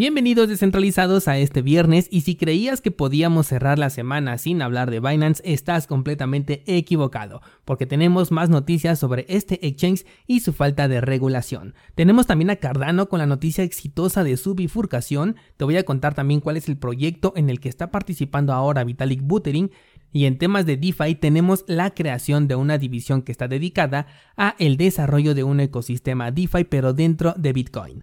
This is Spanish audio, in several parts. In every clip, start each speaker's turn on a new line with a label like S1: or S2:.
S1: Bienvenidos descentralizados a este viernes y si creías que podíamos cerrar la semana sin hablar de Binance, estás completamente equivocado, porque tenemos más noticias sobre este exchange y su falta de regulación. Tenemos también a Cardano con la noticia exitosa de su bifurcación, te voy a contar también cuál es el proyecto en el que está participando ahora Vitalik Buterin y en temas de DeFi tenemos la creación de una división que está dedicada a el desarrollo de un ecosistema DeFi pero dentro de Bitcoin.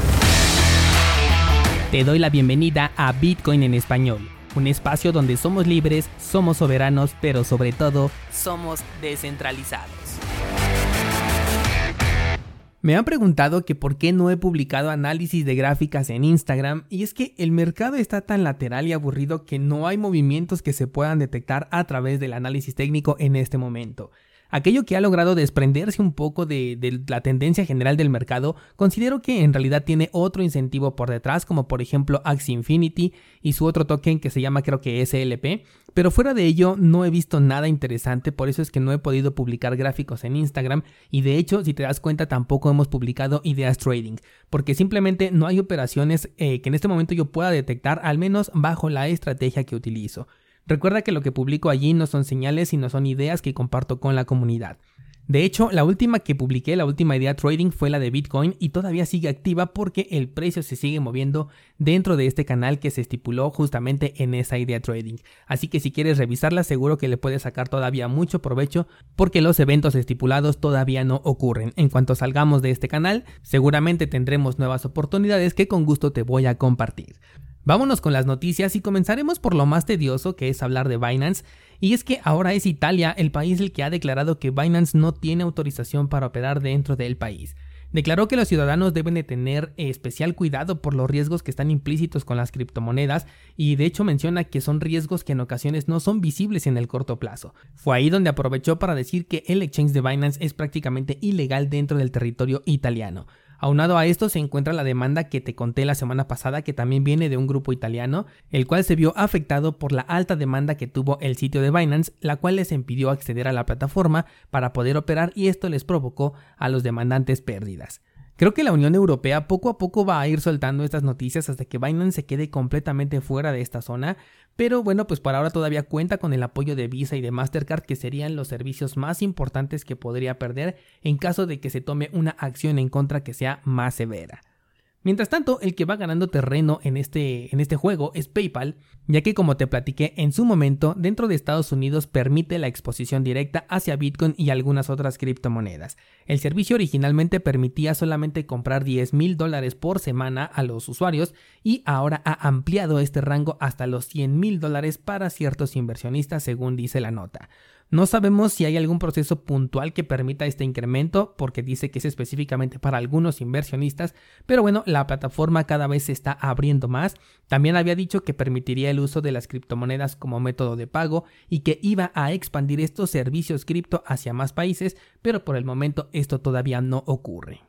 S1: Te doy la bienvenida a Bitcoin en español, un espacio donde somos libres, somos soberanos, pero sobre todo somos descentralizados. Me han preguntado que por qué no he publicado análisis de gráficas en Instagram y es que el mercado está tan lateral y aburrido que no hay movimientos que se puedan detectar a través del análisis técnico en este momento aquello que ha logrado desprenderse un poco de, la tendencia general del mercado, considero que en realidad tiene otro incentivo por detrás, como por ejemplo Axie Infinity y su otro token que se llama creo que SLP, pero fuera de ello no he visto nada interesante, por eso es que no he podido publicar gráficos en Instagram y de hecho si te das cuenta tampoco hemos publicado ideas trading, porque simplemente no hay operaciones eh, que en este momento yo pueda detectar, al menos bajo la estrategia que utilizo. Recuerda que lo que publico allí no son señales, sino son ideas que comparto con la comunidad. De hecho, la última que publiqué, la última idea trading fue la de Bitcoin y todavía sigue activa porque el precio se sigue moviendo dentro de este canal que se estipuló justamente en esa idea trading. Así que si quieres revisarla, seguro que le puedes sacar todavía mucho provecho porque los eventos estipulados todavía no ocurren. En cuanto salgamos de este canal, seguramente tendremos nuevas oportunidades que con gusto te voy a compartir. Vámonos con las noticias y comenzaremos por lo más tedioso que es hablar de Binance, y es que ahora es Italia el país el que ha declarado que Binance no tiene autorización para operar dentro del país. Declaró que los ciudadanos deben de tener especial cuidado por los riesgos que están implícitos con las criptomonedas y de hecho menciona que son riesgos que en ocasiones no son visibles en el corto plazo. Fue ahí donde aprovechó para decir que el exchange de Binance es prácticamente ilegal dentro del territorio italiano. Aunado a esto se encuentra la demanda que te conté la semana pasada que también viene de un grupo italiano, el cual se vio afectado por la alta demanda que tuvo el sitio de Binance, la cual les impidió acceder a la plataforma para poder operar y esto les provocó a los demandantes pérdidas. Creo que la Unión Europea poco a poco va a ir soltando estas noticias hasta que Binance se quede completamente fuera de esta zona, pero bueno, pues por ahora todavía cuenta con el apoyo de Visa y de Mastercard que serían los servicios más importantes que podría perder en caso de que se tome una acción en contra que sea más severa. Mientras tanto, el que va ganando terreno en este, en este juego es PayPal, ya que como te platiqué en su momento, dentro de Estados Unidos permite la exposición directa hacia Bitcoin y algunas otras criptomonedas. El servicio originalmente permitía solamente comprar 10 mil dólares por semana a los usuarios y ahora ha ampliado este rango hasta los 100 mil dólares para ciertos inversionistas según dice la nota. No sabemos si hay algún proceso puntual que permita este incremento, porque dice que es específicamente para algunos inversionistas, pero bueno, la plataforma cada vez se está abriendo más. También había dicho que permitiría el uso de las criptomonedas como método de pago y que iba a expandir estos servicios cripto hacia más países, pero por el momento esto todavía no ocurre.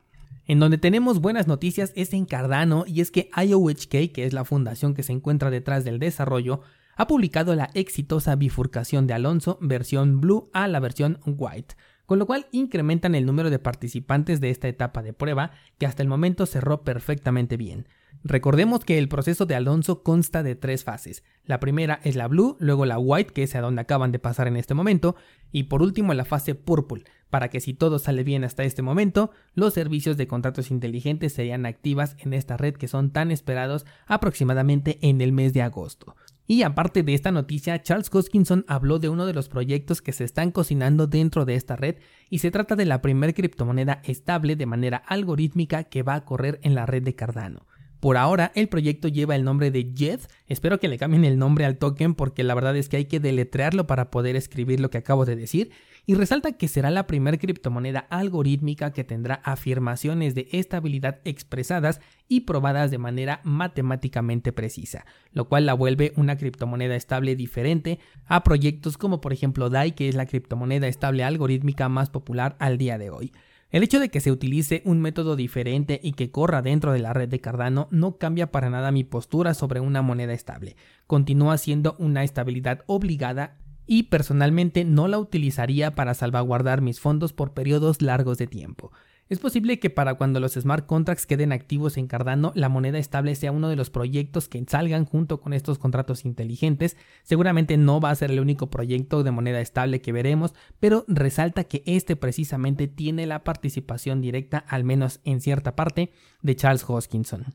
S1: En donde tenemos buenas noticias es en Cardano y es que IOHK, que es la fundación que se encuentra detrás del desarrollo, ha publicado la exitosa bifurcación de Alonso versión Blue a la versión White, con lo cual incrementan el número de participantes de esta etapa de prueba que hasta el momento cerró perfectamente bien. Recordemos que el proceso de Alonso consta de tres fases. La primera es la Blue, luego la White, que es a donde acaban de pasar en este momento, y por último la fase Purple, para que si todo sale bien hasta este momento, los servicios de contratos inteligentes serían activas en esta red que son tan esperados aproximadamente en el mes de agosto. Y aparte de esta noticia, Charles Hoskinson habló de uno de los proyectos que se están cocinando dentro de esta red y se trata de la primera criptomoneda estable de manera algorítmica que va a correr en la red de Cardano. Por ahora, el proyecto lleva el nombre de Jet. Espero que le cambien el nombre al token porque la verdad es que hay que deletrearlo para poder escribir lo que acabo de decir. Y resalta que será la primera criptomoneda algorítmica que tendrá afirmaciones de estabilidad expresadas y probadas de manera matemáticamente precisa, lo cual la vuelve una criptomoneda estable diferente a proyectos como por ejemplo DAI, que es la criptomoneda estable algorítmica más popular al día de hoy. El hecho de que se utilice un método diferente y que corra dentro de la red de Cardano no cambia para nada mi postura sobre una moneda estable. Continúa siendo una estabilidad obligada y personalmente no la utilizaría para salvaguardar mis fondos por periodos largos de tiempo. Es posible que para cuando los smart contracts queden activos en Cardano, la moneda estable sea uno de los proyectos que salgan junto con estos contratos inteligentes. Seguramente no va a ser el único proyecto de moneda estable que veremos, pero resalta que este precisamente tiene la participación directa, al menos en cierta parte, de Charles Hoskinson.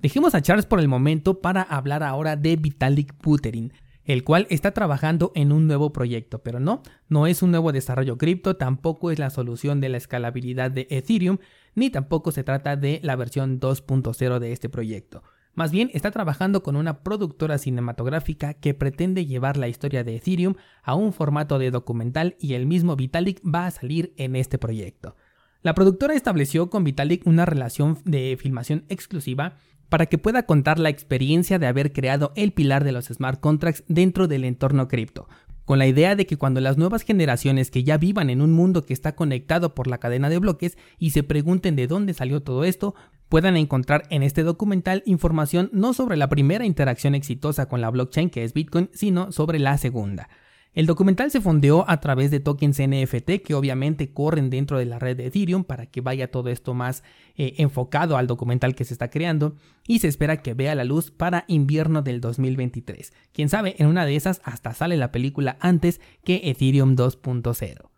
S1: Dejemos a Charles por el momento para hablar ahora de Vitalik Buterin el cual está trabajando en un nuevo proyecto, pero no, no es un nuevo desarrollo cripto, tampoco es la solución de la escalabilidad de Ethereum, ni tampoco se trata de la versión 2.0 de este proyecto. Más bien está trabajando con una productora cinematográfica que pretende llevar la historia de Ethereum a un formato de documental y el mismo Vitalik va a salir en este proyecto. La productora estableció con Vitalik una relación de filmación exclusiva para que pueda contar la experiencia de haber creado el pilar de los smart contracts dentro del entorno cripto, con la idea de que cuando las nuevas generaciones que ya vivan en un mundo que está conectado por la cadena de bloques y se pregunten de dónde salió todo esto, puedan encontrar en este documental información no sobre la primera interacción exitosa con la blockchain que es Bitcoin, sino sobre la segunda. El documental se fondeó a través de tokens NFT que obviamente corren dentro de la red de Ethereum para que vaya todo esto más eh, enfocado al documental que se está creando y se espera que vea la luz para invierno del 2023. Quién sabe, en una de esas hasta sale la película antes que Ethereum 2.0.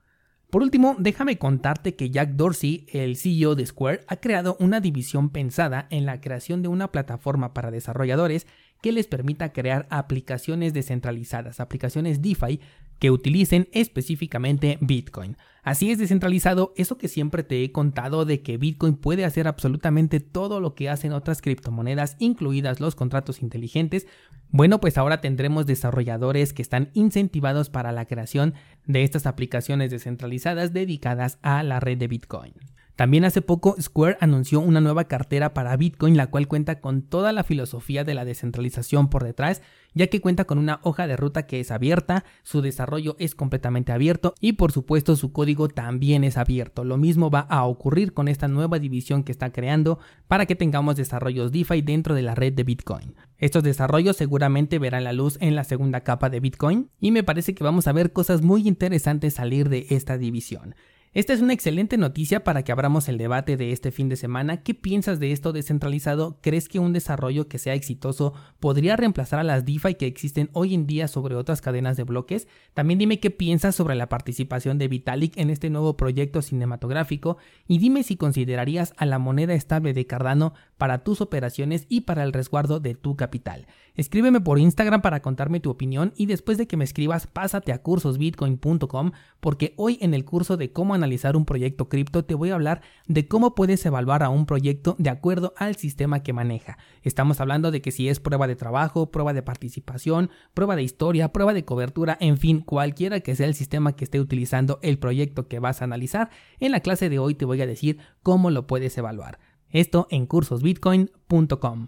S1: Por último, déjame contarte que Jack Dorsey, el CEO de Square, ha creado una división pensada en la creación de una plataforma para desarrolladores que les permita crear aplicaciones descentralizadas, aplicaciones DeFi que utilicen específicamente Bitcoin. Así es descentralizado eso que siempre te he contado de que Bitcoin puede hacer absolutamente todo lo que hacen otras criptomonedas, incluidas los contratos inteligentes. Bueno, pues ahora tendremos desarrolladores que están incentivados para la creación de estas aplicaciones descentralizadas dedicadas a la red de Bitcoin. También hace poco Square anunció una nueva cartera para Bitcoin, la cual cuenta con toda la filosofía de la descentralización por detrás, ya que cuenta con una hoja de ruta que es abierta, su desarrollo es completamente abierto y por supuesto su código también es abierto. Lo mismo va a ocurrir con esta nueva división que está creando para que tengamos desarrollos DeFi dentro de la red de Bitcoin. Estos desarrollos seguramente verán la luz en la segunda capa de Bitcoin y me parece que vamos a ver cosas muy interesantes salir de esta división. Esta es una excelente noticia para que abramos el debate de este fin de semana. ¿Qué piensas de esto descentralizado? ¿Crees que un desarrollo que sea exitoso podría reemplazar a las DeFi que existen hoy en día sobre otras cadenas de bloques? También dime qué piensas sobre la participación de Vitalik en este nuevo proyecto cinematográfico y dime si considerarías a la moneda estable de Cardano para tus operaciones y para el resguardo de tu capital. Escríbeme por Instagram para contarme tu opinión y después de que me escribas pásate a cursosbitcoin.com porque hoy en el curso de cómo analizar un proyecto cripto te voy a hablar de cómo puedes evaluar a un proyecto de acuerdo al sistema que maneja. Estamos hablando de que si es prueba de trabajo, prueba de participación, prueba de historia, prueba de cobertura, en fin, cualquiera que sea el sistema que esté utilizando el proyecto que vas a analizar, en la clase de hoy te voy a decir cómo lo puedes evaluar. Esto en cursosbitcoin.com.